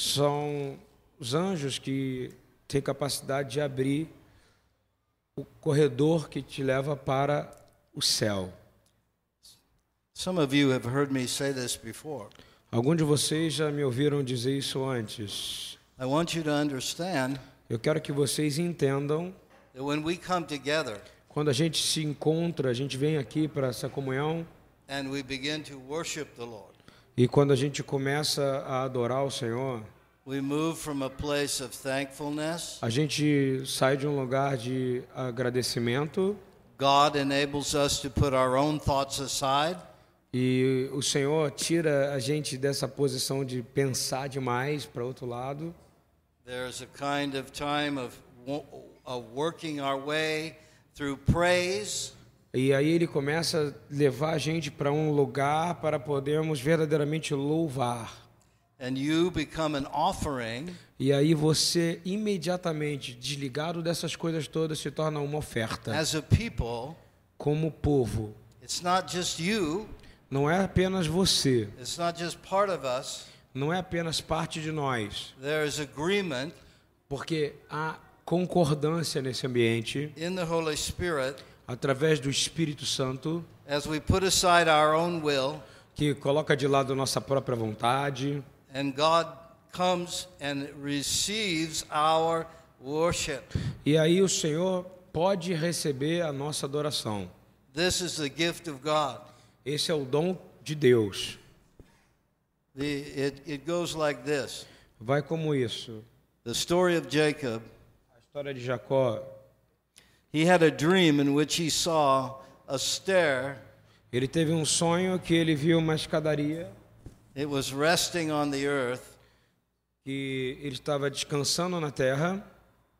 são os anjos que têm capacidade de abrir o corredor que te leva para o céu. Some of you have heard me say this before. Alguns de vocês já me ouviram dizer isso antes. I want you to understand Eu quero que vocês entendam that when we come together quando a gente se encontra, a gente vem aqui para essa comunhão and we begin to worship the Lord, e quando a gente começa a adorar o Senhor, we move from a place of thankfulness. a gente sai de um lugar de agradecimento God enables us to put our own thoughts aside e o Senhor tira a gente dessa posição de pensar demais para outro lado. There's a kind of time of, of working our way through praise E aí ele começa a levar a gente para um lugar para podermos verdadeiramente louvar. and you become an offering E aí você imediatamente, desligado dessas coisas todas, se torna uma oferta. as a people. Como povo. It's not just you, Não é apenas você, it's not just part of us. não é apenas parte de nós, porque há concordância nesse ambiente in the Holy Spirit através do Espírito Santo as we put aside our own will que coloca de lado nossa própria vontade and God comes and receives our worship. e aí o Senhor pode receber a nossa adoração. This is the gift of God. Esse é o dom de Deus. The, it, it goes like this Vai como isso. The story of Jacob, A história de Jacó, ele teve um sonho que ele viu uma escadaria It was resting on the earth, que ele estava descansando na terra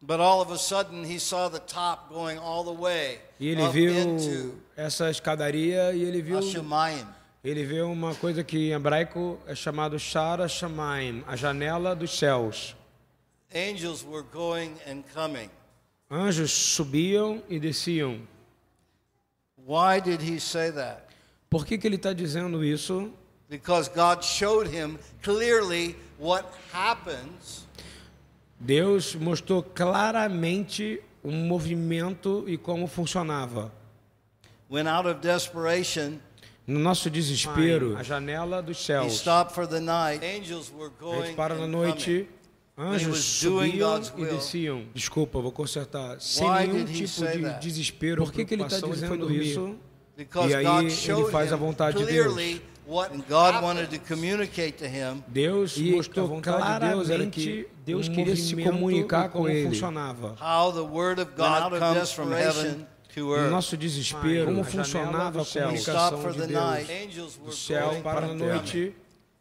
but all of a sudden he saw the top going all the way e ele viu essa escadaria e ele viu Hashemayim. ele viu uma coisa que em hebraico é chamado Shara Shamaim, a janela dos céus. Angels were going and coming. Anjos subiam e desciam. Why did he say that? Por que, que ele está dizendo isso? Because God showed him clearly what happens Deus mostrou claramente o movimento e como funcionava. when, out of desperation, No nosso desespero, a janela dos he céus. stopped for the night. Angels were A going gente para na noite, coming. Anjos was doing subiam God's e desciam. Desculpa, vou consertar. Sem nenhum tipo de that? desespero. Por que, que ele está dizendo isso? Because E aí God ele showed faz a vontade de clearly what God wanted to communicate to him. Deus E a mostrou vontade de Deus era que Deus um queria se comunicar com como ele. funcionava. How the word of God comes from heaven earth. nosso desespero, Como funcionava a a comunicação de Deus do céu para a noite.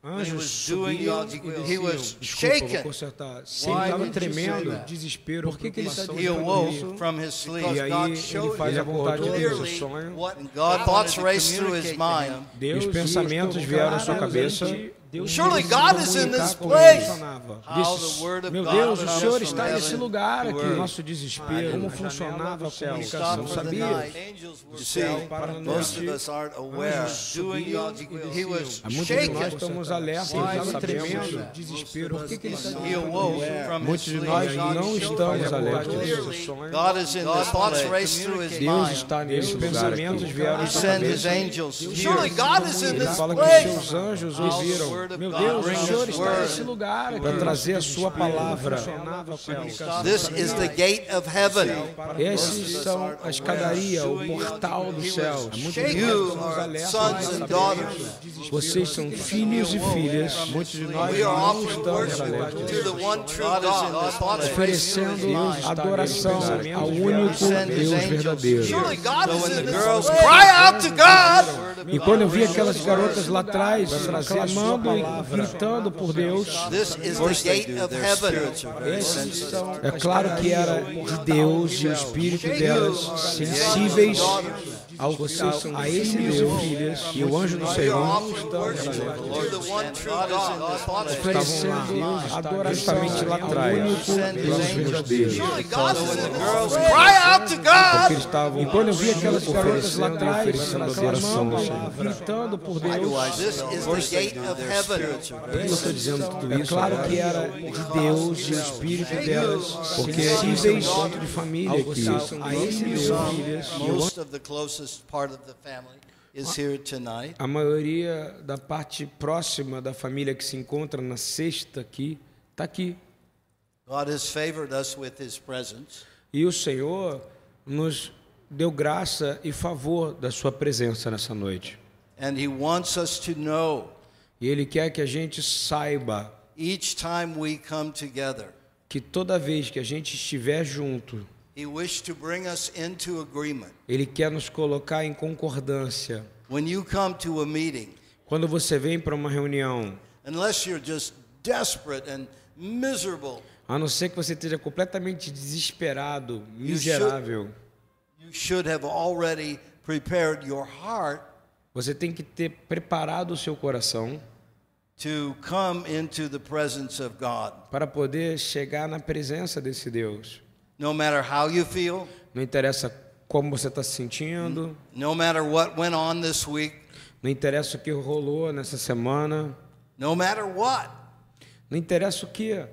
Anjos subiam God's e will. He desciam. was Desculpa, shaken. vou consertar. Se ele estava tremendo, desespero, por que, que ele está He dizendo awoke isso? from his sleep. E aí God ele showed faz him a vontade de Deus, o clearly sonho. what God thoughts raced through his mind. Deus, os pensamentos vieram à sua cabeça. Deus Surely God is in this place. ele. Funcionava. How Disse, the word of Meu God Deus, o Senhor está nesse lugar aqui. Nosso desespero, como funcionava a comunicação, the sabia? see, going para a noite. Muitos de nós estamos alertas, estamos tremendo, desespero. Por que, que ele está He dizendo awoke isso? from his Muitos de nós God não estamos alertas desse clearly sonho. God is in this thoughts raced through his Deus mind. está nesse lugar pensamentos vieram à He sua sent his cabeça. angels Surely God is in Ele this fala que place. seus anjos ouviram. Meu Deus, o Senhor está nesse lugar aqui para trazer a sua palavra. This is the gate of heaven. Esses são a escadaria, o portal dos céus. You are sons and daughters. Vocês são filhos e filhas. Muitos de nós We are não offering estamos alertas. to the one true God. Oferecendo adoração ao único Deus verdadeiro. Cry out to God. E quando eu vi aquelas garotas lá atrás clamando e gritando por Deus, This is the gate of heaven. esses são, é claro que era de Deus e o espírito delas sensíveis ao, ao, a esse Deus e o anjo do Senhor. oferecendo adoração justamente lá atrás. Porque estavam, e quando eu vi aquelas garotas lá atrás, clamando, gritando por Deus, eu estou dizendo tudo isso? É claro que era de Deus e o Espírito delas, porque é encontro de família aqui. A esse Deus, a maioria da parte próxima da família que se encontra na sexta aqui está aqui. E o Senhor nos deu graça e favor da sua presença nessa noite. E ele quer que a gente saiba each time we come together que toda vez que a gente estiver junto ele quer nos colocar em concordância. Meeting, quando você vem para uma reunião, a não ser que você esteja completamente desesperado, miserável, você tem que ter preparado o seu coração para poder chegar na presença desse Deus. No matter how you feel. Não interessa como você está se sentindo. No matter what went on this week. Não interessa o que rolou nessa semana. No matter what. Não interessa o que.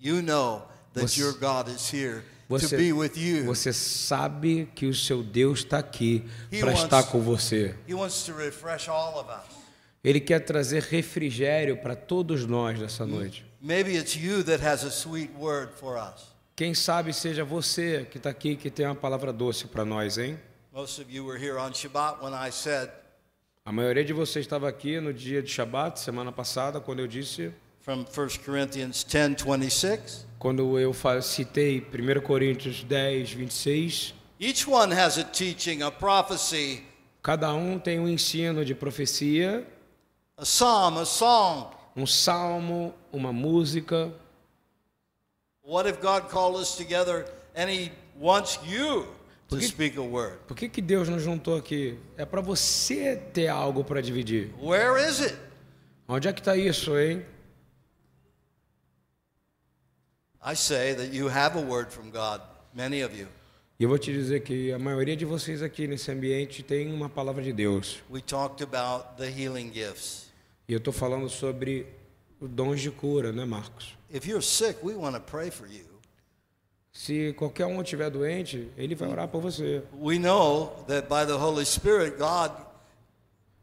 You know that você, your God is here você, to be with you. Você sabe que o seu Deus está aqui para estar com você. He wants to refresh all of us. Ele quer trazer refrigério para todos nós nessa noite. Maybe it's you that has a sweet word for us. Quem sabe seja você que está aqui que tem uma palavra doce para nós, hein? A maioria de vocês estava aqui no dia de Shabat, semana passada, quando eu disse. From 1 Corinthians 10, 26. Quando eu citei 1 Coríntios 10, 26. Each one has a teaching, a prophecy. Cada um tem um ensino de profecia. A psalm, a song. Um salmo, uma música. What if God called us together and he wants you to speak a word? Por que, que Deus nos juntou aqui? É para você ter algo para dividir. Where is it? Onde é que está isso, hein? I say that you have a word from God, many of you. Eu vou te dizer que a maioria de vocês aqui nesse ambiente tem uma palavra de Deus. We talked about the healing gifts. E eu estou falando sobre dons de cura, né, Marcos? If you're sick, we want to pray for you. Se qualquer um estiver doente, ele vai orar por você. We know that by the Holy Spirit, God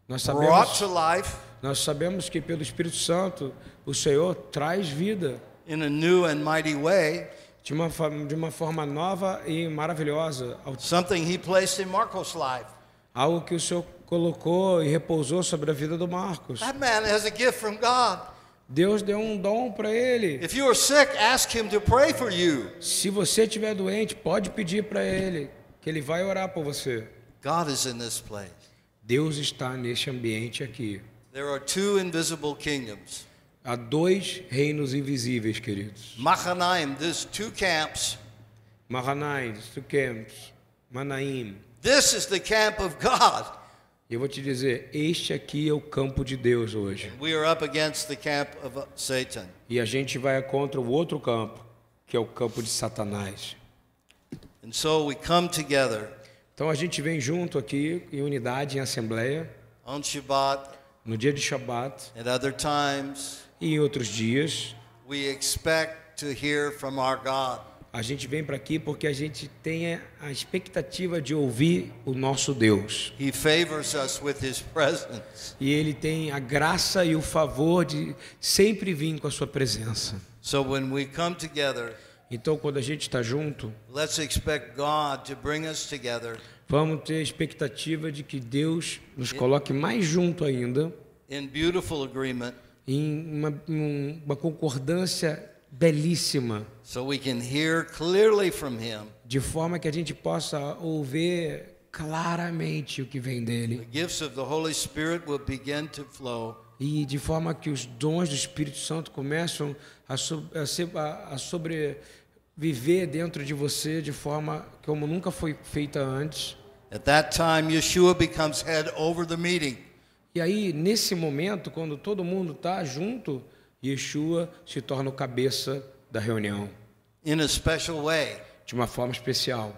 nós sabemos, to life, nós sabemos que pelo Espírito Santo o Senhor traz vida. In a new and mighty way. De uma, de uma forma nova e maravilhosa. Something he placed in Marcos' life. Algo que o Senhor colocou e repousou sobre a vida do Marcos. That man has a gift from God. Deus deu um dom para ele. If you are sick, ask him to pray for you. Se você estiver doente, pode pedir para ele que ele vai orar por você. God is in this place. Deus está neste ambiente aqui. There are two invisible kingdoms. Há dois reinos invisíveis, queridos. Mahanaim, there's two camps. Mahanaim, two camps. Manaim. This is the camp of God. Eu vou te dizer, este aqui é o campo de Deus hoje. We are up against the camp of Satan. E a gente vai contra o outro campo, que é o campo de Satanás. And so we come together. Então a gente vem junto aqui em unidade, em assembleia. Shabbat. No dia de Shabbat. At other times. E em outros dias. We expect to hear from our God. A gente vem para aqui porque a gente tem a expectativa de ouvir o nosso Deus. He favors us with his presence. E ele tem a graça e o favor de sempre vir com a sua presença. So when we come together, então quando a gente está junto, let's expect God to bring us together. Vamos ter a expectativa de que Deus nos coloque mais junto ainda. In beautiful agreement. Em uma, uma concordância belíssima. So we can hear clearly from him. De forma que a gente possa ouvir claramente o que vem dele. The gifts of the Holy Spirit will begin to flow. E de forma que os dons do Espírito Santo começam a, a, a sobreviver dentro de você de forma como nunca foi feita antes. At that time, Yeshua becomes head over the meeting. E aí, nesse momento, quando todo mundo está junto, Yeshua se torna o cabeça da reunião, in a special way. de uma forma especial.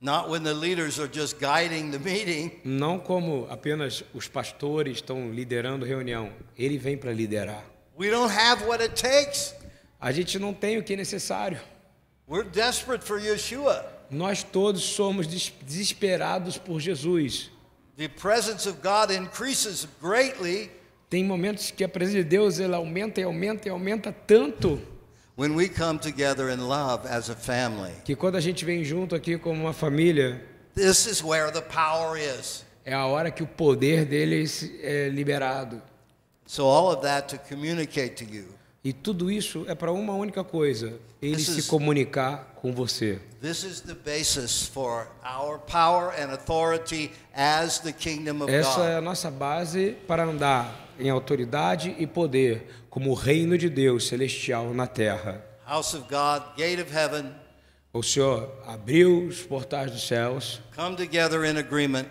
Not when the leaders are just guiding the meeting, Não como apenas os pastores estão liderando a reunião, ele vem para liderar. we don't have what it takes. A gente não tem o que é necessário. We're desperate for Yeshua. Nós todos somos des- desesperados por Jesus. The presence of God increases greatly Tem momentos que a presença de Deus ela aumenta e aumenta e aumenta tanto when we come together in love as a family. que quando a gente vem junto aqui como uma família, This is where the power is. é a hora que o poder dele é liberado. So, all of that to communicate to you. E tudo isso é para uma única coisa: ele This se is- comunicar com você. Essa é a nossa base para andar em autoridade e poder como o reino de Deus celestial na terra. House of God, gate of heaven, O Senhor abriu os portais dos céus, come together in agreement,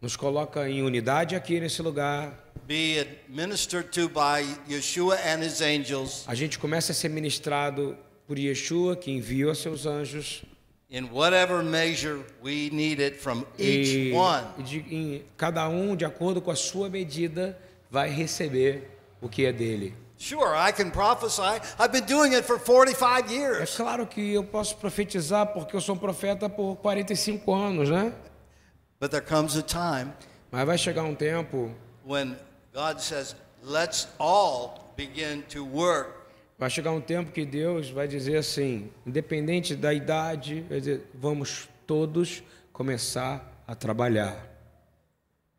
nos coloca em unidade aqui nesse lugar. Be administered to by Yeshua and his angels A gente começa a ser ministrado por Yeshua, que enviou seus anjos. in whatever measure we need it from each one. e cada um, de acordo com a sua medida, vai receber o que é dele. Sure, I can prophesy. I've been doing it for 45 É years. claro que eu posso profetizar porque eu sou um profeta por 45 anos, né? But there comes a time Mas vai chegar um tempo, when God says, let's all begin to work vai chegar um tempo que Deus vai dizer assim, independente da idade, vai dizer, vamos todos começar a trabalhar.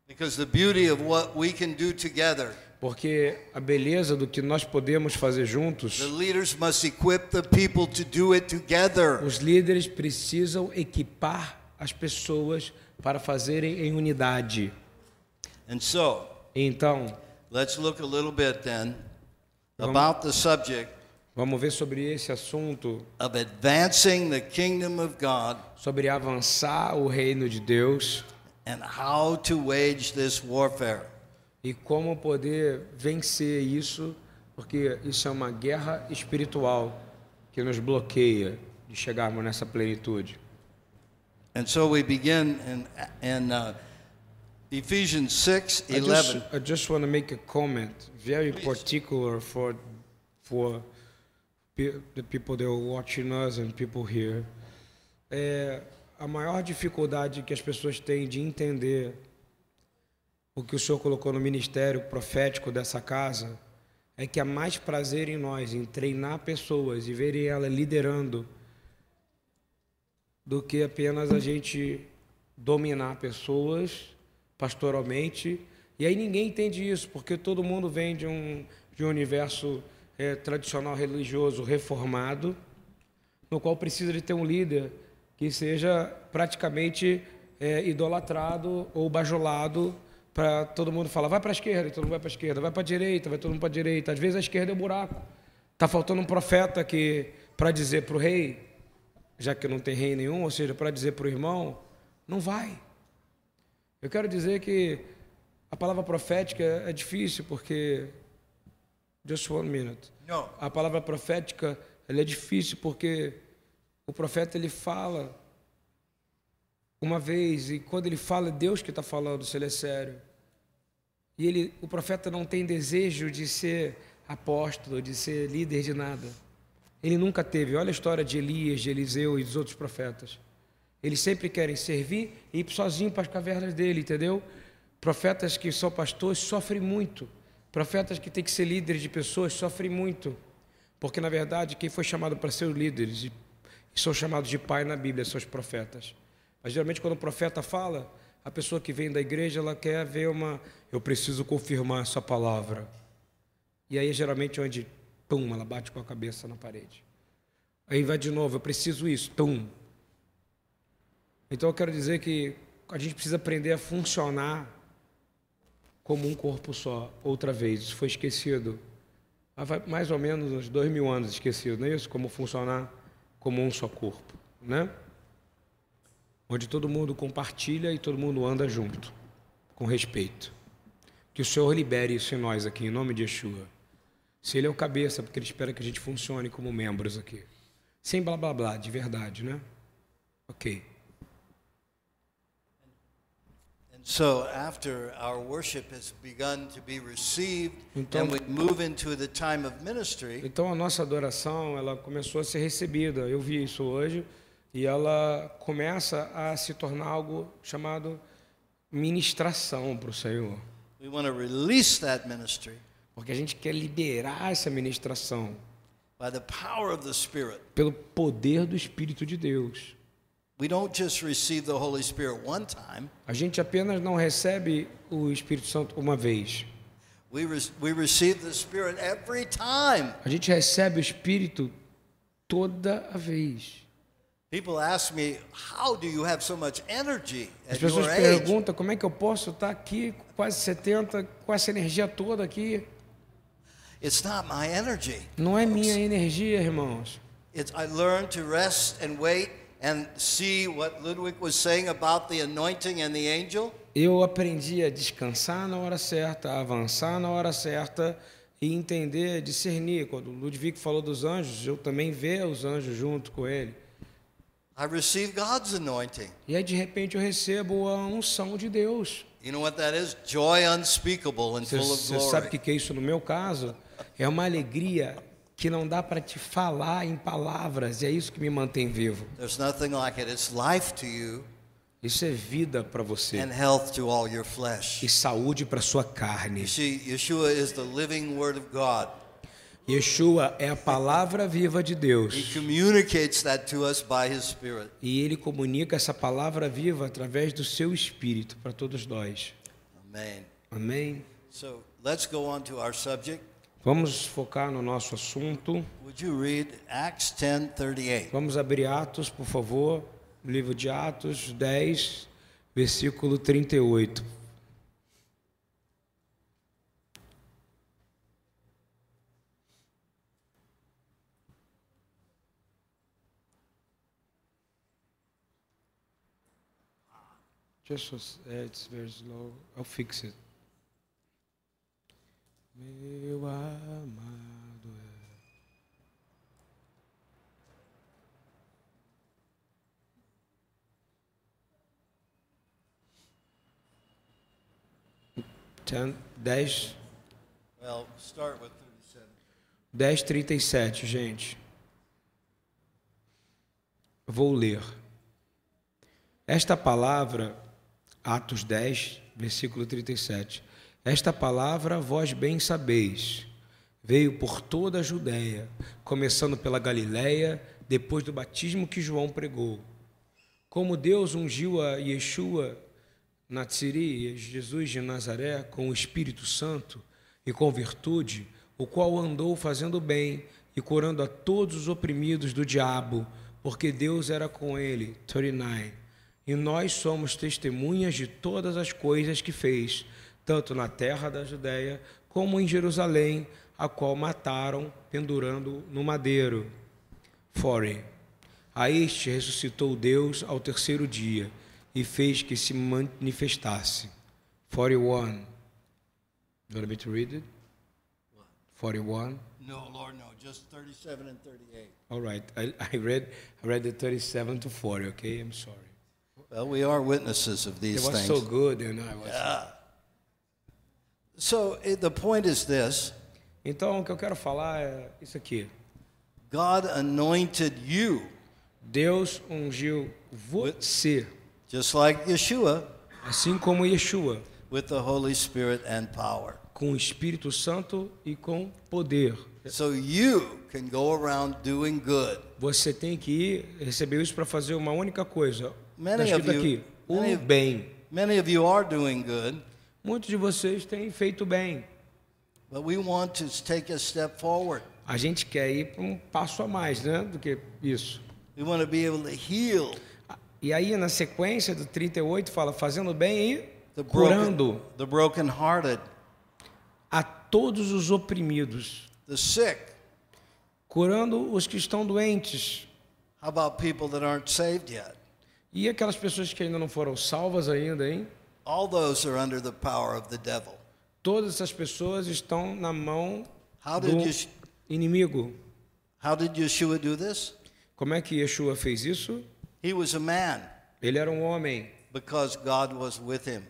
because the beauty of what we can do together, Porque a beleza do que nós podemos fazer juntos, os líderes precisam equipar as pessoas para fazerem em unidade. And so, Então, let's look a little bit then about the subject vamos ver sobre esse assunto, of advancing the kingdom of God sobre avançar o reino de Deus and how to wage this warfare. e como poder vencer isso, porque isso é uma guerra espiritual que nos bloqueia de chegarmos nessa plenitude. And so we begin in, in uh, Ephesians 6 I 11. just, I just want to make a comment, very particular for for pe- the people that are watching us and people here. É, a maior dificuldade que as pessoas têm de entender o que o Senhor colocou no ministério profético dessa casa é que há mais prazer em nós em treinar pessoas e verem ela liderando do que apenas a gente dominar pessoas pastoralmente. E aí ninguém entende isso, porque todo mundo vem de um, de um universo eh, tradicional religioso reformado, no qual precisa de ter um líder que seja praticamente eh, idolatrado ou bajulado para todo mundo falar, vai para a esquerda, e todo mundo vai para a esquerda, vai para a direita, vai todo mundo para a direita. Às vezes a esquerda é um buraco. Está faltando um profeta que para dizer para o rei, já que não tem rei nenhum, ou seja, para dizer para o irmão, não vai. Eu quero dizer que a palavra profética é difícil porque just one minute. No. A palavra profética ela é difícil porque o profeta ele fala uma vez e quando ele fala é Deus que está falando, se ele é sério. E ele, o profeta não tem desejo de ser apóstolo, de ser líder de nada. Ele nunca teve. Olha a história de Elias, de Eliseu e dos outros profetas. Eles sempre querem servir e ir sozinho para as cavernas dele, entendeu? Profetas que são pastores sofrem muito. Profetas que têm que ser líderes de pessoas sofrem muito. Porque, na verdade, quem foi chamado para ser líderes e são chamados de pai na Bíblia são os profetas. Mas, geralmente, quando o profeta fala, a pessoa que vem da igreja, ela quer ver uma... Eu preciso confirmar essa palavra. E aí, geralmente, onde, pum, ela bate com a cabeça na parede. Aí vai de novo, eu preciso isso, tum. Então eu quero dizer que a gente precisa aprender a funcionar como um corpo só, outra vez. Isso foi esquecido. Há mais ou menos uns dois mil anos esquecido, não é isso? Como funcionar como um só corpo, né? onde todo mundo compartilha e todo mundo anda junto, com respeito. Que o Senhor libere isso em nós aqui, em nome de Yeshua. Se Ele é o cabeça, porque Ele espera que a gente funcione como membros aqui. Sem blá blá blá, de verdade, né? Ok. And so, after our worship has begun to be received, Então- and we move into the time of ministry, Então a nossa adoração, ela começou a ser recebida. Eu vi isso hoje e ela começa a se tornar algo chamado ministração para o Senhor, we want to release that ministry porque a gente quer liberar essa ministração by the power of the Spirit. pelo poder do Espírito de Deus. A gente apenas não recebe o Espírito Santo uma vez. we, we receive the Spirit every time. A gente recebe o Espírito toda a vez. People ask me, How do you have so much energy As pessoas your age? perguntam como é que eu posso estar aqui, com quase 70, com essa energia toda aqui. It's not my energy. Não é minha energia, irmãos. It's, I learned to rest and wait and see what Ludwig was saying about the anointing and the angel. Eu aprendi a descansar na hora certa, a avançar na hora certa e entender, discernir. Quando Ludwig falou dos anjos, eu também ver os anjos junto com ele. I received God's anointing. E aí, de repente, eu recebo a unção de Deus. You know what that is? Joy unspeakable and full of você sabe o glory. que é isso no meu caso? É uma alegria que não dá para te falar em palavras, e é isso que me mantém vivo. There's nothing like it. It's life to you Isso é vida para você and health to all your flesh. e saúde para sua carne. You see, Yeshua is the living Word of God. Yeshua é a palavra viva de He Deus. communicates that to us by His Spirit. E ele comunica essa palavra viva através do seu espírito para todos nós. Amen. Amém? So let's go on to our subject. Vamos focar no nosso assunto. Would you read Acts 10:38? Vamos abrir Atos, por favor. Livro de Atos 10, versículo 38. Just é, it's very slow. I'll fix it. Meu amado é. Ten- 10, Well, start with 37. 10:37, gente. Vou ler. Esta palavra, Atos 10, versículo 37. Esta palavra vós bem sabeis, veio por toda a Judéia, começando pela Galiléia, depois do batismo que João pregou. Como Deus ungiu a Yeshua Natsiri, Jesus de Nazaré, com o Espírito Santo e com virtude, o qual andou fazendo bem e curando a todos os oprimidos do diabo, porque Deus era com ele. 39. E nós somos testemunhas de todas as coisas que fez, tanto na terra da Judéia como em Jerusalém, a qual mataram pendurando no madeiro. 40. A este ressuscitou Deus ao terceiro dia e fez que se manifestasse. 41. You want me to read it? 41. No, Lord, no. Just 37 and 38. All right. I, I read I read the 37 to 40, okay? I'm sorry. Well, we are witnesses of It these was things. so good and I was So eh, the point is this Então, o que eu quero falar é isso aqui. God anointed you, Deus ungiu você, just like Yeshua, assim como Yeshua, with the Holy Spirit and power. com o Espírito Santo e com poder. So you can go around doing good. Você tem que ir, recebeu isso para fazer uma única coisa. Many escrito of you- aqui, many o of- bem. Many of you are doing good, Muitos de vocês têm feito bem. but we want to take a step forward. A gente quer ir para um passo a mais, né, do que isso. We want to be able to heal E aí na sequência do 38 fala fazendo bem e the curando broken, the brokenhearted, a todos os oprimidos, the sick. curando os que estão doentes. How about people that aren't saved yet? E aquelas pessoas que ainda não foram salvas ainda, hein? All those are under the power of the devil. Todas essas pessoas estão na mão How do did, inimigo. how did Yeshua do this? Como é que Yeshua fez isso? He was a man Ele era um homem, because God was with him.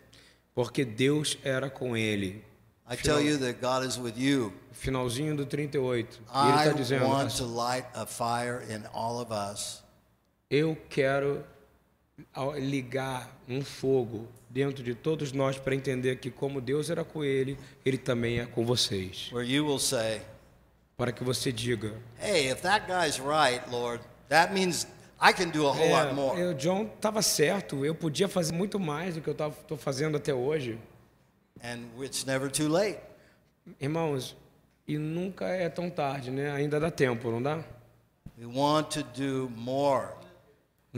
porque Deus era com ele. I tell you that God is with you. Finalzinho do 38. E ele está dizendo: want to light a fire in all of us. Eu quero ligar um fogo dentro de todos nós para entender que, como Deus era com ele, ele também é com vocês. Where you will say, Para que você diga: hey, if that guy's right, Lord, that means I can do a whole lot é, more. eu, John estava certo, eu podia fazer muito mais do que eu estou fazendo até hoje. And it's never too late. Irmãos, e nunca é tão tarde, né? Ainda dá tempo, não dá? We want to do more.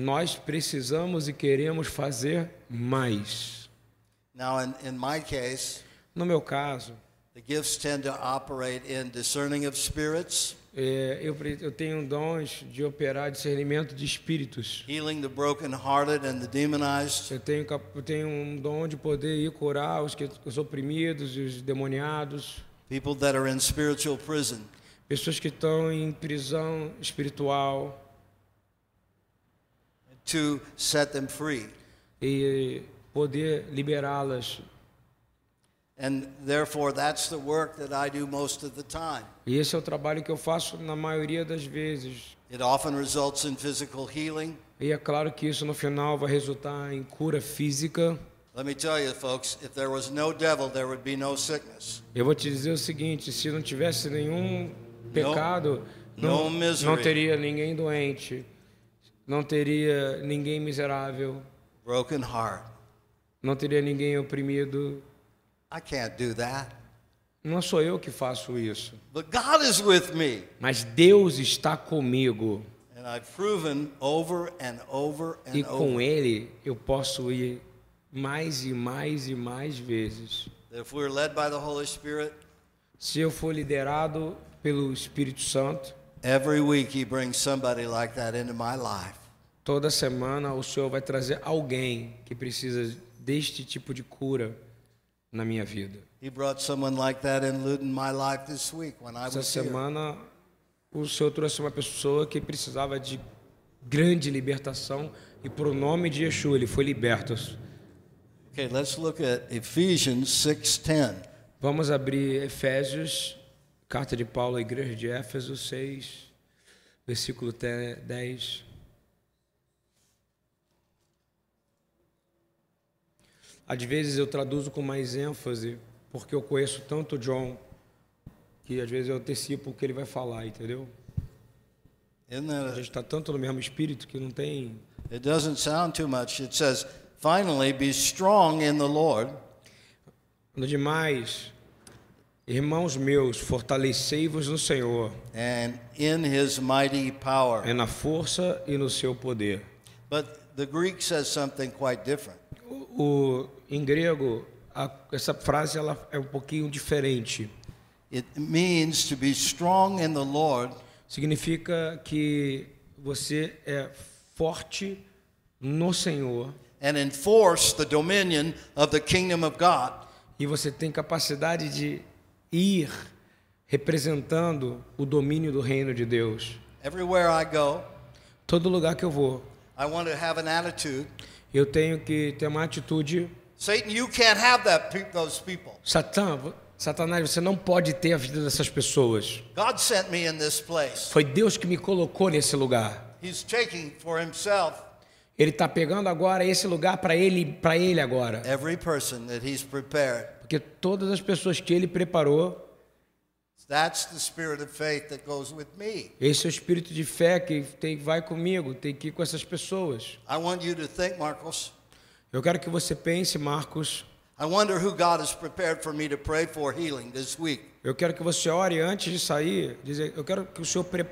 Nós precisamos e queremos fazer mais. Now, in, in my case, No meu caso, the gifts tend to operate in discerning of spirits, é, eu, eu tenho dons de operar discernimento de espíritos. healing the brokenhearted and the demonized, Eu tenho, eu tenho um dom de poder ir curar os, que, os oprimidos e os demoniados, people that are in spiritual prison. pessoas que estão em prisão espiritual to set them free. e poder liberá-las. And therefore, that's the work that I do most of the time. E esse é o trabalho que eu faço na maioria das vezes. It often results in physical healing. E é claro que isso no final vai resultar em cura física. Let me tell you, folks, if there was no devil, there would be no sickness. Eu vou te dizer o seguinte: se não tivesse nenhum pecado, no não, misery. não teria ninguém doente, não teria ninguém miserável, Broken heart. não teria ninguém oprimido. I can't do that. Não sou eu que faço isso, But God is with me. mas Deus está comigo. And I've proven over and over E and com over Ele eu posso ir mais e mais e mais vezes. if we're led by the Holy Spirit, Se eu for liderado pelo Espírito Santo, every week He brings somebody like that into my life. Toda semana o Senhor vai trazer alguém que precisa deste tipo de cura na minha vida. Like Essa here. semana o Senhor trouxe uma pessoa que precisava de grande libertação e por nome de Yeshua ele foi liberto. Okay, let's look at Ephesians 6:10. Vamos abrir Efésios, carta de Paulo à igreja de Éfeso 6, versículo 10. Às vezes eu traduzo com mais ênfase, porque eu conheço tanto o John, que às vezes eu antecipo o que ele vai falar, entendeu? A gente está tanto no mesmo espírito que não tem. it doesn't sound too much. It says, "Finally be strong in the Lord No demais, irmãos meus, fortalecei-vos no Senhor, and in his mighty power." é na força e no seu poder. But the Greek says something quite different. O, em grego, a- essa frase ela é um pouquinho diferente. It means to be strong in the Lord Significa que você é forte no Senhor and enforce the dominion of the kingdom of God. e você tem capacidade de ir representando o domínio do reino de Deus. Everywhere I go, Todo lugar que eu vou, I want to have an attitude. Eu tenho que ter uma atitude. Satan, you can't have that those people. Satã, Satanás, você não pode ter a vida dessas pessoas. God sent me in this place. Foi Deus que me colocou nesse lugar. He's taking for himself Ele está pegando agora esse lugar para ele, para ele agora. every person that he's prepared. Porque todas as pessoas que ele preparou, esse é o espírito de fé que tem, vai comigo, tem que ir com essas pessoas. I want you to think, Marcos. Eu quero que você pense, Marcos. I wonder who God has prepared for me to pray for healing this week. Eu quero que você ore antes de sair. Dizer, eu quero que o Senhor pre...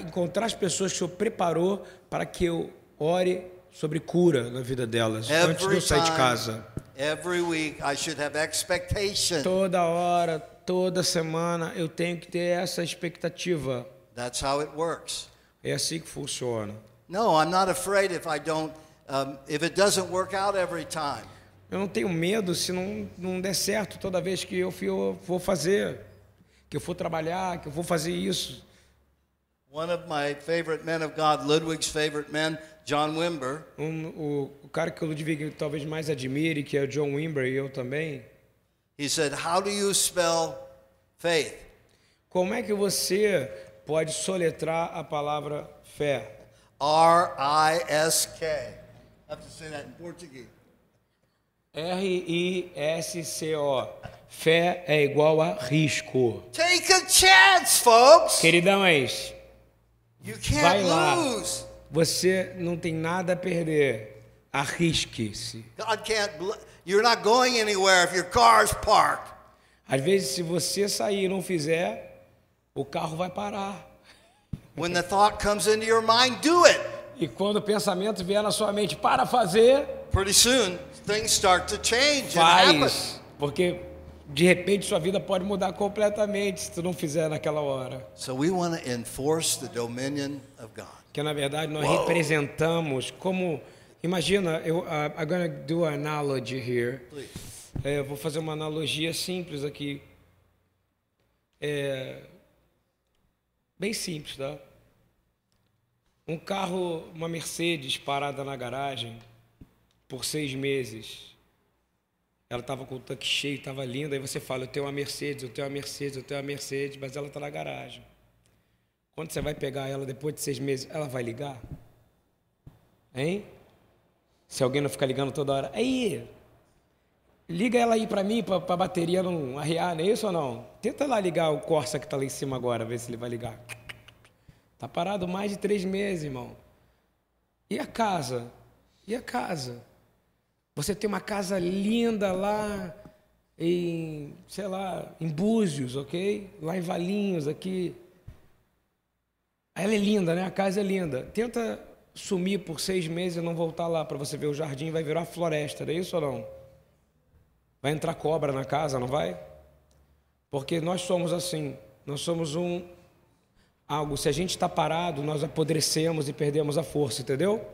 encontrar as pessoas que o Senhor preparou para que eu ore sobre cura na vida delas antes de Every eu sair de time, casa. every week, I should have expectation. Toda hora, toda semana eu tenho que ter essa expectativa. That's how it works. É assim que funciona. No, I'm not afraid if I don't um, if it doesn't work out every time. Eu não tenho medo se não, não der certo toda vez que eu for- vou fazer, que eu for trabalhar, que eu vou fazer isso. One of my favorite men of God, Ludwig's favorite men, John Wimber, Um, o, o cara que o Ludwig talvez mais admire, que é o John Wimber e eu também. He said, How do you spell faith? Como é que você pode soletrar a palavra fé? R I S K. I have to say that in Portuguese. R-I-S-C-O. Fé é igual a risco. Take a chance, folks. Queridões, You Vai can't lá. lose. você não tem nada a perder. Arrisque-se. God can't. You're not going anywhere if your car's parked. Às vezes, se você sair e não fizer, o carro vai parar. When the thought comes into your mind, do it. E quando o pensamento vier na sua mente para fazer, Pretty soon, things start to change and happen. faz. Porque de repente sua vida pode mudar completamente se tu não fizer naquela hora. So we want to enforce the dominion of God. Que na verdade nós representamos como. Imagina, eu, uh, I'm gonna do an analogy here. É, eu vou fazer uma analogia simples aqui. É, bem simples, tá? Um carro, uma Mercedes parada na garagem por seis meses. Ela estava com o tanque cheio, estava linda. Aí você fala: Eu tenho uma Mercedes, eu tenho uma Mercedes, eu tenho uma Mercedes, mas ela está na garagem. Quando você vai pegar ela depois de seis meses, ela vai ligar? Hein? Se alguém não ficar ligando toda hora, aí, liga ela aí para mim, para a bateria não arriar, não é isso ou não? Tenta lá ligar o Corsa que está lá em cima agora, ver se ele vai ligar. Tá parado mais de três meses, irmão. E a casa? E a casa? Você tem uma casa linda lá em, sei lá, em Búzios, ok? Lá em Valinhos, aqui. Ela é linda, né? A casa é linda. Tenta sumir por seis meses e não voltar lá para você ver o jardim, vai virar floresta, não é isso ou não? Vai entrar cobra na casa, não vai? Porque nós somos assim, nós somos um algo. Se a gente está parado, nós apodrecemos e perdemos a força, entendeu?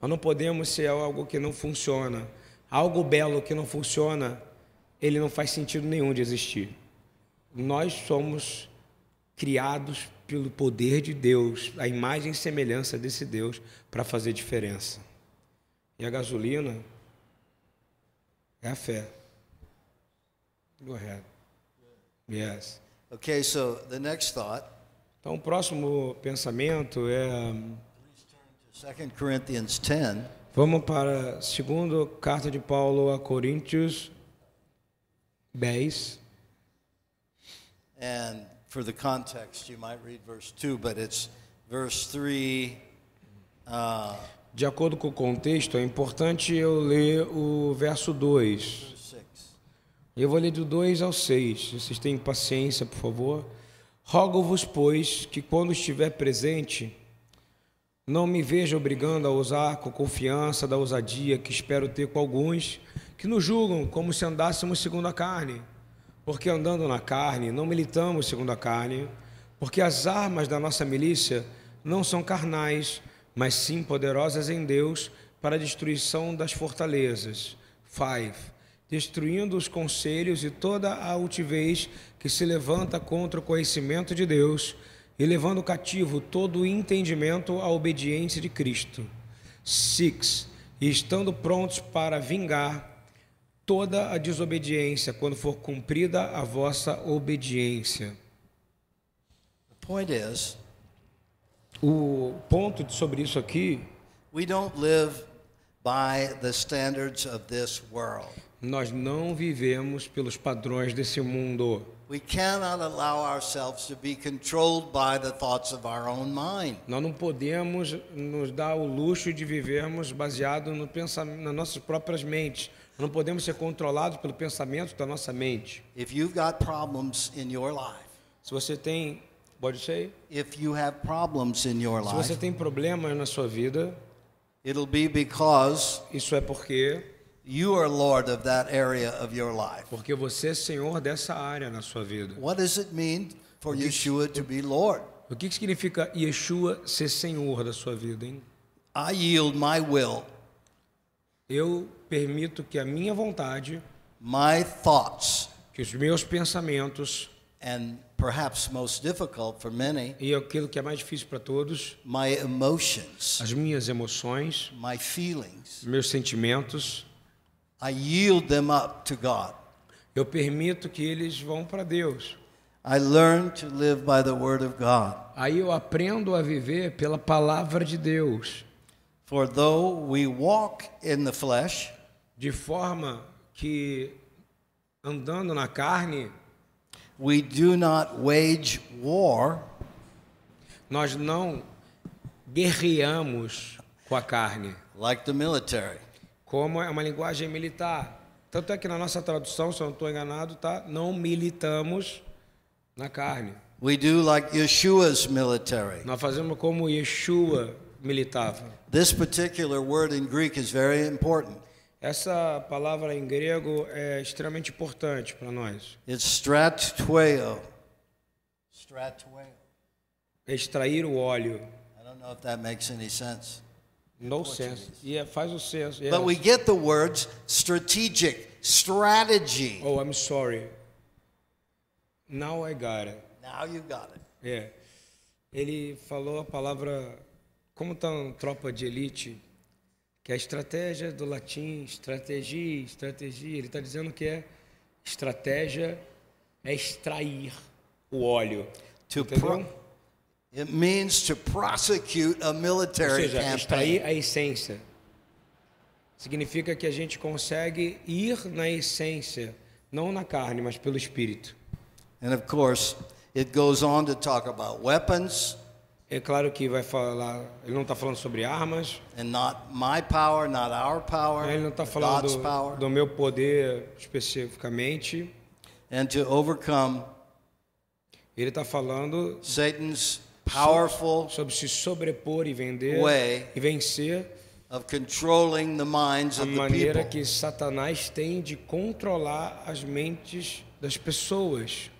Nós não podemos ser algo que não funciona. Algo belo que não funciona, ele não faz sentido nenhum de existir. Nós somos criados pelo poder de Deus, a imagem e semelhança desse Deus para fazer diferença. E a gasolina é a fé. Go ahead. Yes. Okay, so the next thought, Então, o próximo pensamento é. 2 Corinthians 10. Vamos para a segunda carta de Paulo a Coríntios 10. And for the context, you might read verse 2, but it's verse 3. Uh, De acordo com o contexto, é importante eu ler o verso 2. verse 6. Eu vou ler do 2 ao 6. Vocês têm paciência, por favor. Rogo-vos, pois, que quando estiver presente, não me veja obrigando a usar com confiança da ousadia que espero ter com alguns que nos julgam como se andássemos segundo a carne. Porque andando na carne, não militamos segundo a carne, porque as armas da nossa milícia não são carnais, mas sim poderosas em Deus para a destruição das fortalezas. 5. Destruindo os conselhos e toda a altivez que se levanta contra o conhecimento de Deus e levando cativo todo o entendimento à obediência de Cristo. 6. E estando prontos para vingar toda a desobediência quando for cumprida a vossa obediência. The point is, O ponto sobre isso aqui, we don't live by the standards of this world. nós não vivemos pelos padrões desse mundo. We cannot allow ourselves to be controlled by the thoughts of our own mind. Nós não podemos nos dar o luxo de vivermos baseado no pensamento, nas nossas próprias mentes. Não podemos ser controlados pelo pensamento da nossa mente. If you've got problems in your life, Se você tem, pode ser, if you have problems in your se você life, tem problemas na sua vida, it'll be because isso é porque you are Lord of that area of your life. porque você é senhor dessa área na sua vida. What does it mean for Yeshua to be Lord? O que que significa Yeshua ser senhor da sua vida, hein? I yield my will, Eu permito que a minha vontade, my thoughts, que os meus pensamentos and perhaps most difficult for many, e aquilo que é mais difícil para todos, my emotions, as minhas emoções, my feelings, meus sentimentos, I yield them up to God. eu permito que eles vão para Deus. I learn to live by the word of God. Aí eu aprendo a viver pela palavra de Deus, For though we walk in the flesh, de forma que andando na carne, we do not wage war nós não guerreamos com a carne, like the military. como é uma linguagem militar. Tanto é que na nossa tradução, se eu não estou enganado, tá? Não militamos na carne. We do like Yeshua's military. Nós fazemos como Yeshua militava. This particular word in Greek is very important. Essa palavra em grego é extremamente importante para nós. It's. Stratweo. É extrair o óleo. I don't know if that makes any sense. No sense. E é, faz o senso. But we Yes. get the words strategic, strategy. Oh, I'm sorry. Now I got it. Now you got it. É. Ele falou a palavra, como está em tropa de elite, que é a estratégia do latim, estratégia, estratégia. Ele está dizendo que é estratégia é extrair o óleo. To pro- it means to prosecute a Ou military seja, campaign. extrair a essência. Significa que a gente consegue ir na essência, não na carne, mas pelo espírito. And of course, it goes on to talk about weapons É claro que vai falar, ele não está falando sobre armas, and not my power, not our power, ele não está God's falando power, do, do meu poder especificamente, and to overcome ele está falando Satan's powerful sobre se sobrepor e vender e vencer of controlling the minds a of the maneira people. que Satanás tem de controlar as mentes das pessoas.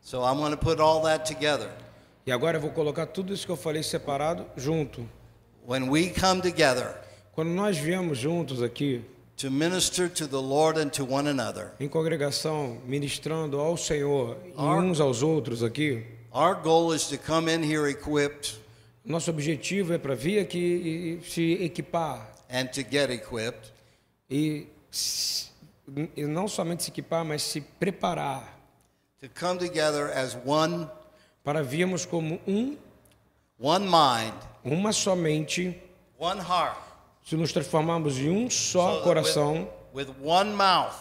So I'm going to put all that together. E agora eu vou colocar tudo isso que eu falei separado junto. When we come together Quando nós viemos juntos aqui, to minister to the Lord and to one another, em congregação, ministrando ao Senhor e Our- uns aos outros aqui, our goal is to come in here equipped nosso objetivo é para vir aqui e se equipar. and to get equipped. E, e não somente se equipar, mas se preparar. To come together as one para virmos como um, one mind, uma só mente, one heart, se nos transformarmos em um so só that coração. with, with one mouth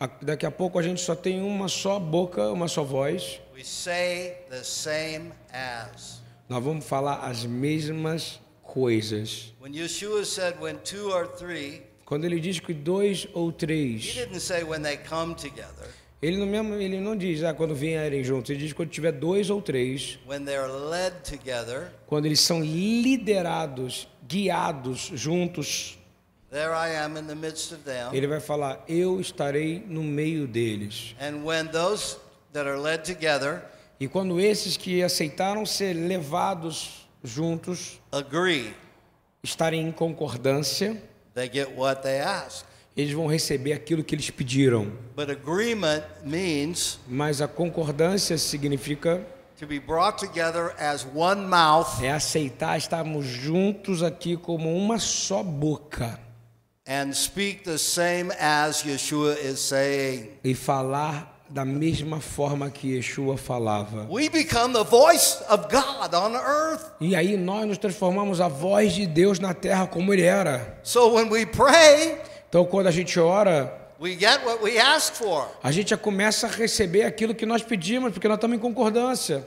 a- Daqui a pouco a gente só tem uma só boca, uma só voz. we say the same as. Nós vamos falar as mesmas coisas. When Yeshua said when two or three, Quando ele diz que dois ou he três, didn't say when they come together, ele não, mesmo, ele não diz ah, quando vierem juntos, ele diz quando tiver dois ou três, together, quando eles são liderados, guiados juntos, them. ele vai falar: Eu estarei no meio deles. And when those that are led together E quando esses que aceitaram ser levados juntos agree, estarem em concordância, they get what they ask. Eles vão receber aquilo que eles pediram. But agreement means Mas a concordância significa to be brought together as one mouth é aceitar estarmos juntos aqui como uma só boca and speak the same as Yeshua is saying. e falar da mesma forma que Yeshua falava. We become the voice of God on earth. E aí nós nos transformamos a voz de Deus na terra como ele era. So when we pray, Então quando a gente ora, we get what we ask for. a gente já começa a receber aquilo que nós pedimos, porque nós estamos em concordância.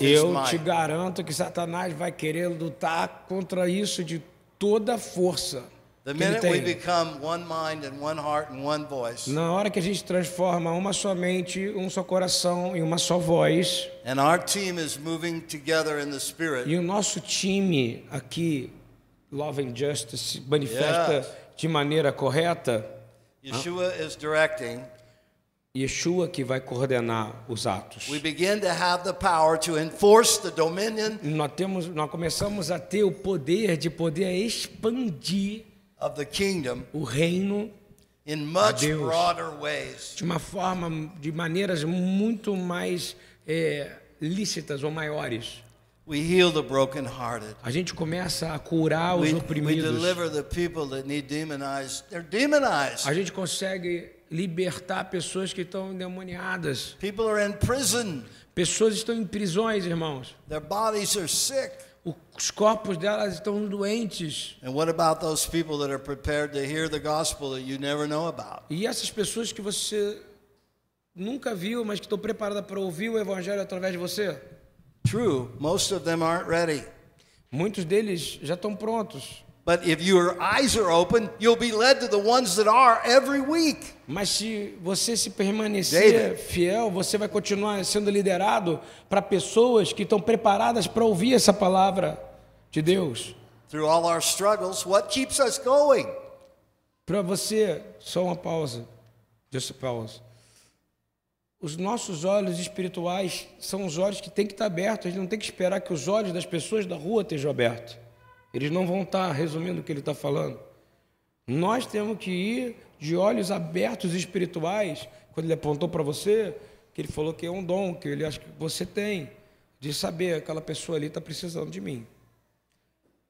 Eu te garanto que Satanás vai querer lutar contra isso de toda a força. The que ele minute we tem. become one mind and one heart and one voice, Na hora que a gente transforma uma só mente, um só coração e uma só voz, and our team is moving together in the Spirit, e o nosso time aqui, Love and Justice, manifesta Yes. de maneira correta, Yeshua is directing, Yeshua que vai coordenar os atos. Nós, temos, nós começamos a ter o poder de poder expandir of the kingdom o reino in much Deus. broader ways. de uma forma, de maneiras muito mais é, lícitas ou maiores. We heal the brokenhearted. A gente começa a curar os We, we oprimidos. deliver the people that need demonized. They're demonized. A gente consegue libertar pessoas que estão endemoniadas. People are in prison. Pessoas estão em prisões, irmãos. Their bodies are sick. Os corpos delas estão doentes. And what about those people that are prepared to hear the gospel that you never know about? E essas pessoas que você nunca viu, mas que estão preparadas para ouvir o evangelho através de você, True, most of them aren't ready. muitos deles já estão prontos. But if your eyes are open, you'll be led to the ones that are every week. Mas se você se permanecer David. fiel, você vai continuar sendo liderado para pessoas que estão preparadas para ouvir essa palavra de Deus. Through all our struggles, what keeps us going? Para você, só uma pausa. Just a pause. Os nossos olhos espirituais são os olhos que têm que estar abertos. A gente não tem que esperar que os olhos das pessoas da rua estejam abertos. Eles não vão estar resumindo o que ele está falando. Nós temos que ir de olhos abertos espirituais. Quando ele apontou para você, que ele falou que é um dom, que ele acha que você tem, de saber aquela pessoa ali está precisando de mim.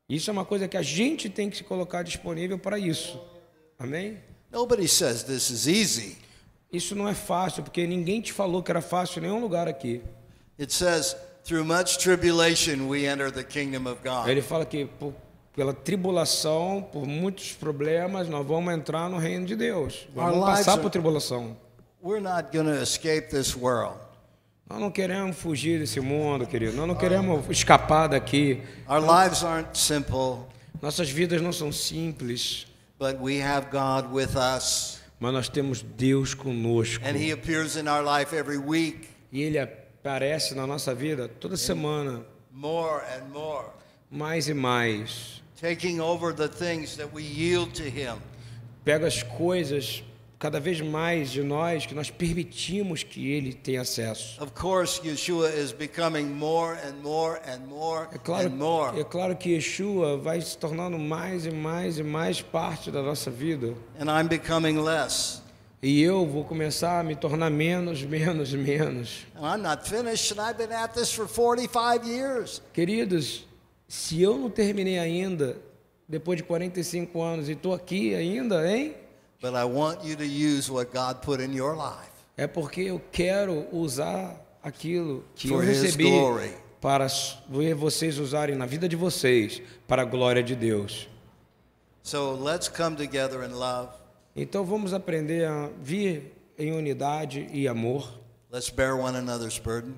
Isso é uma coisa que a gente tem que se colocar disponível para isso. Amém? Nobody says this is easy. Isso não é fácil, porque ninguém te falou que era fácil em nenhum lugar aqui. It says, through much tribulation we enter the kingdom of God. Ele fala que por- pela tribulação, por muitos problemas, nós vamos entrar no reino de Deus. Our vamos passar are- por tribulação. We're not going to escape this world. Nós não queremos fugir desse mundo, querido. Nós não queremos escapar daqui. Our lives aren't simple, Nossas vidas não são simples, but we have God with us, mas nós temos Deus conosco. and He appears in our life every week, E Ele aparece na nossa vida toda semana, more and more, mais e mais. taking over the things that we yield to Him. pega as coisas cada vez mais de nós que nós permitimos que ele tenha acesso. Of course, Yeshua is becoming more and more and more É claro, and more. é claro que Yeshua vai se tornando mais e mais e mais parte da nossa vida. And I'm becoming less. E eu vou começar a me tornar menos, menos, menos. And I'm not finished, and I've been at this for 45 years. Queridos, se eu não terminei ainda, depois de 45 anos, e estou aqui ainda, hein? But I want you to use what God put in your life. É porque eu quero usar aquilo que eu recebi glory. para vocês usarem na vida de vocês para a glória de Deus. So let's come together in love. Então vamos aprender a vir em unidade e amor. Let's bear one another's burden.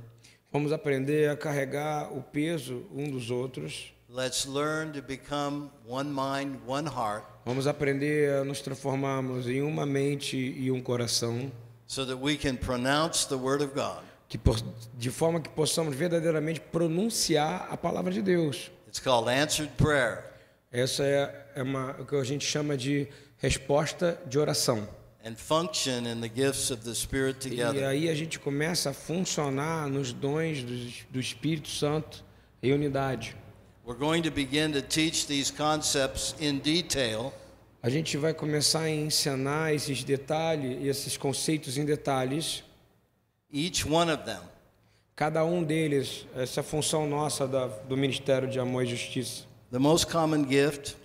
Vamos aprender a carregar o peso um dos outros. Let's learn to become one mind, one heart, Vamos aprender a nos transformarmos em uma mente e um coração, so that we can pronounce the Word of God. que por- de forma que possamos verdadeiramente pronunciar a palavra de Deus. It's called answered prayer. Essa é, é uma, o que a gente chama de resposta de oração. and function in the gifts of the Spirit E together. aí a gente começa a funcionar nos dons do, do Espírito Santo em unidade. We're going to begin to teach these concepts in detail A gente vai começar a ensinar esses detalhes, esses conceitos em detalhes, each one of them. cada um deles, essa função nossa da, do Ministério de Amor e Justiça. The most common gift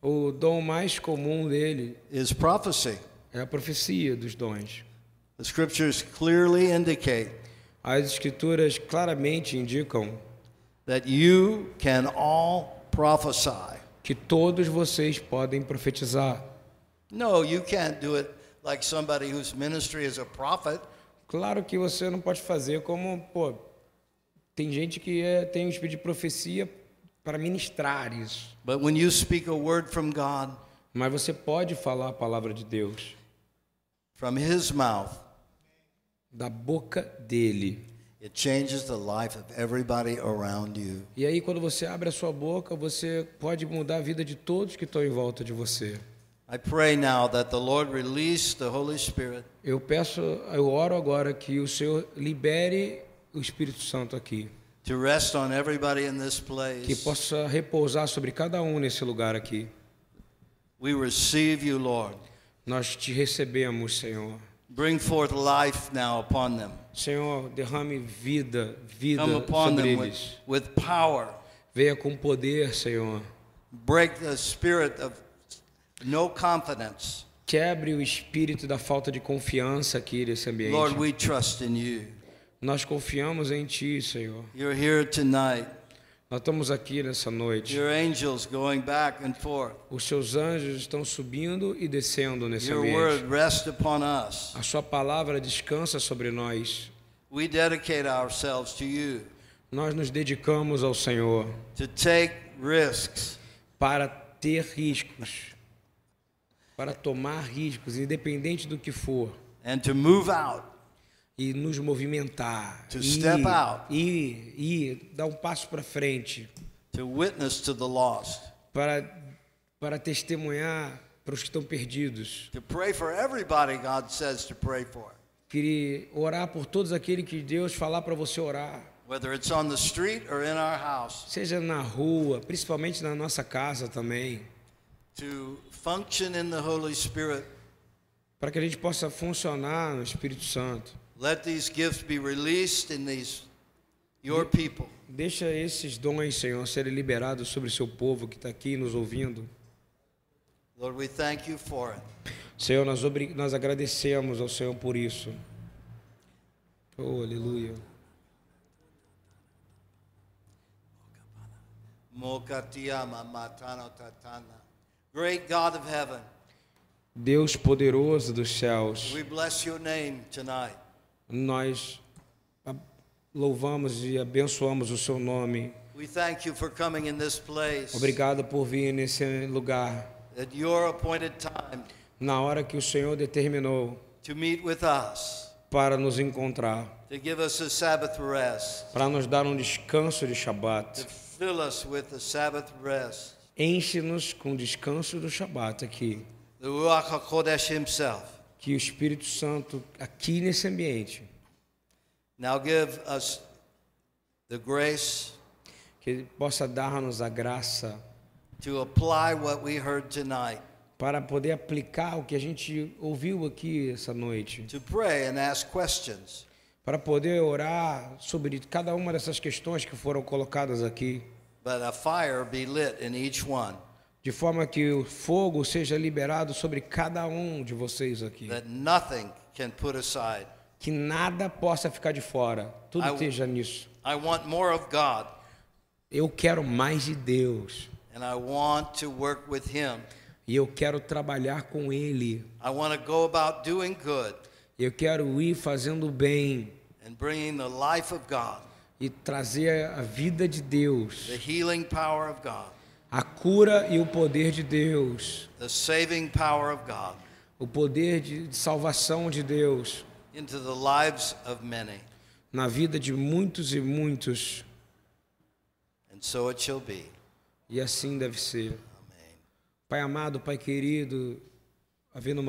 O dom mais comum dele is prophecy. é a profecia dos dons. The scriptures clearly indicate As escrituras claramente indicam that you can all prophesy. que todos vocês podem profetizar. No, you can't do it like somebody whose ministry is a prophet. Claro que você não pode fazer como, pô, tem gente que é, tem um espírito de profecia para ministrar isso. But when you speak a word from God, Mas você pode falar a palavra de Deus from His mouth, da boca dele. It changes the life of everybody around you. E aí quando você abre a sua boca, você pode mudar a vida de todos que estão em volta de você. I pray now that the Lord release the Holy Spirit Eu peço, eu oro agora que o Senhor libere o Espírito Santo aqui, to rest on everybody in this que place. possa repousar sobre cada um nesse lugar aqui. We receive you, Lord. Nós te recebemos, Senhor. Bring forth life now upon them. Senhor, derrame vida, vida Come upon sobre them with, eles. with power. Venha com poder, Senhor. Break the spirit of no confidence. Quebre o espírito da falta de confiança aqui nesse ambiente. Lord, we trust in you. Nós confiamos em Ti, Senhor. You're here tonight. Nós estamos aqui nessa noite. Your angels going back and forth. Os seus anjos estão subindo e descendo nesse Your ambiente. A Sua palavra descansa sobre nós. We dedicate ourselves to you Nós nos dedicamos ao Senhor to take risks, para ter riscos, para tomar riscos, independente do que for, and to move out e nos movimentar, To ir, step out. ir, ir, dar um passo para frente, to witness to the lost, para para testemunhar para os que estão perdidos. to pray for everybody God says to pray for, Queria orar por todos aqueles que Deus falar para você orar. whether it's on the street or in our house, Seja na rua, principalmente na nossa casa também, to function in the Holy Spirit. para que a gente possa funcionar no Espírito Santo. Let these gifts be released in these your people. Deixa esses dons, Senhor, serem liberados sobre seu povo que está aqui nos ouvindo. Lord, we thank you for it. Senhor, nós, nós agradecemos ao Senhor por isso. Oh, aleluia. Mokatiyama matano tatana. Great God of heaven, Deus poderoso dos céus, we bless your name tonight. Nós louvamos e abençoamos o seu nome. We thank you for coming in this place Obrigado por vir nesse lugar, at your appointed time na hora que o Senhor determinou to meet with us, para nos encontrar, to give us a Sabbath rest, para nos dar um descanso de to Shabat. fill us with the Sabbath rest. Enche-nos com o descanso do Shabat aqui. The Ruach HaKodesh himself. Que o Espírito Santo aqui nesse ambiente, Now give us the grace que ele possa dar-nos a graça to apply what we heard tonight, para poder aplicar o que a gente ouviu aqui essa noite, to pray and ask questions, para poder orar sobre cada uma dessas questões que foram colocadas aqui, but a fire be lit in each one, de forma que o fogo seja liberado sobre cada um de vocês aqui, that nothing can put aside. que nada possa ficar de fora, tudo I- esteja nisso. I want more of God, Eu quero mais de Deus and I want to work with Him. e eu quero trabalhar com Ele. I want to go about doing good Eu quero ir fazendo bem and bringing the life of God, e trazer a vida de Deus, the healing power of God, a cura e o poder de Deus, o poder de salvação de Deus na vida de muitos e muitos. So. E assim deve ser. Amen. Pai amado, Pai querido, havendo uma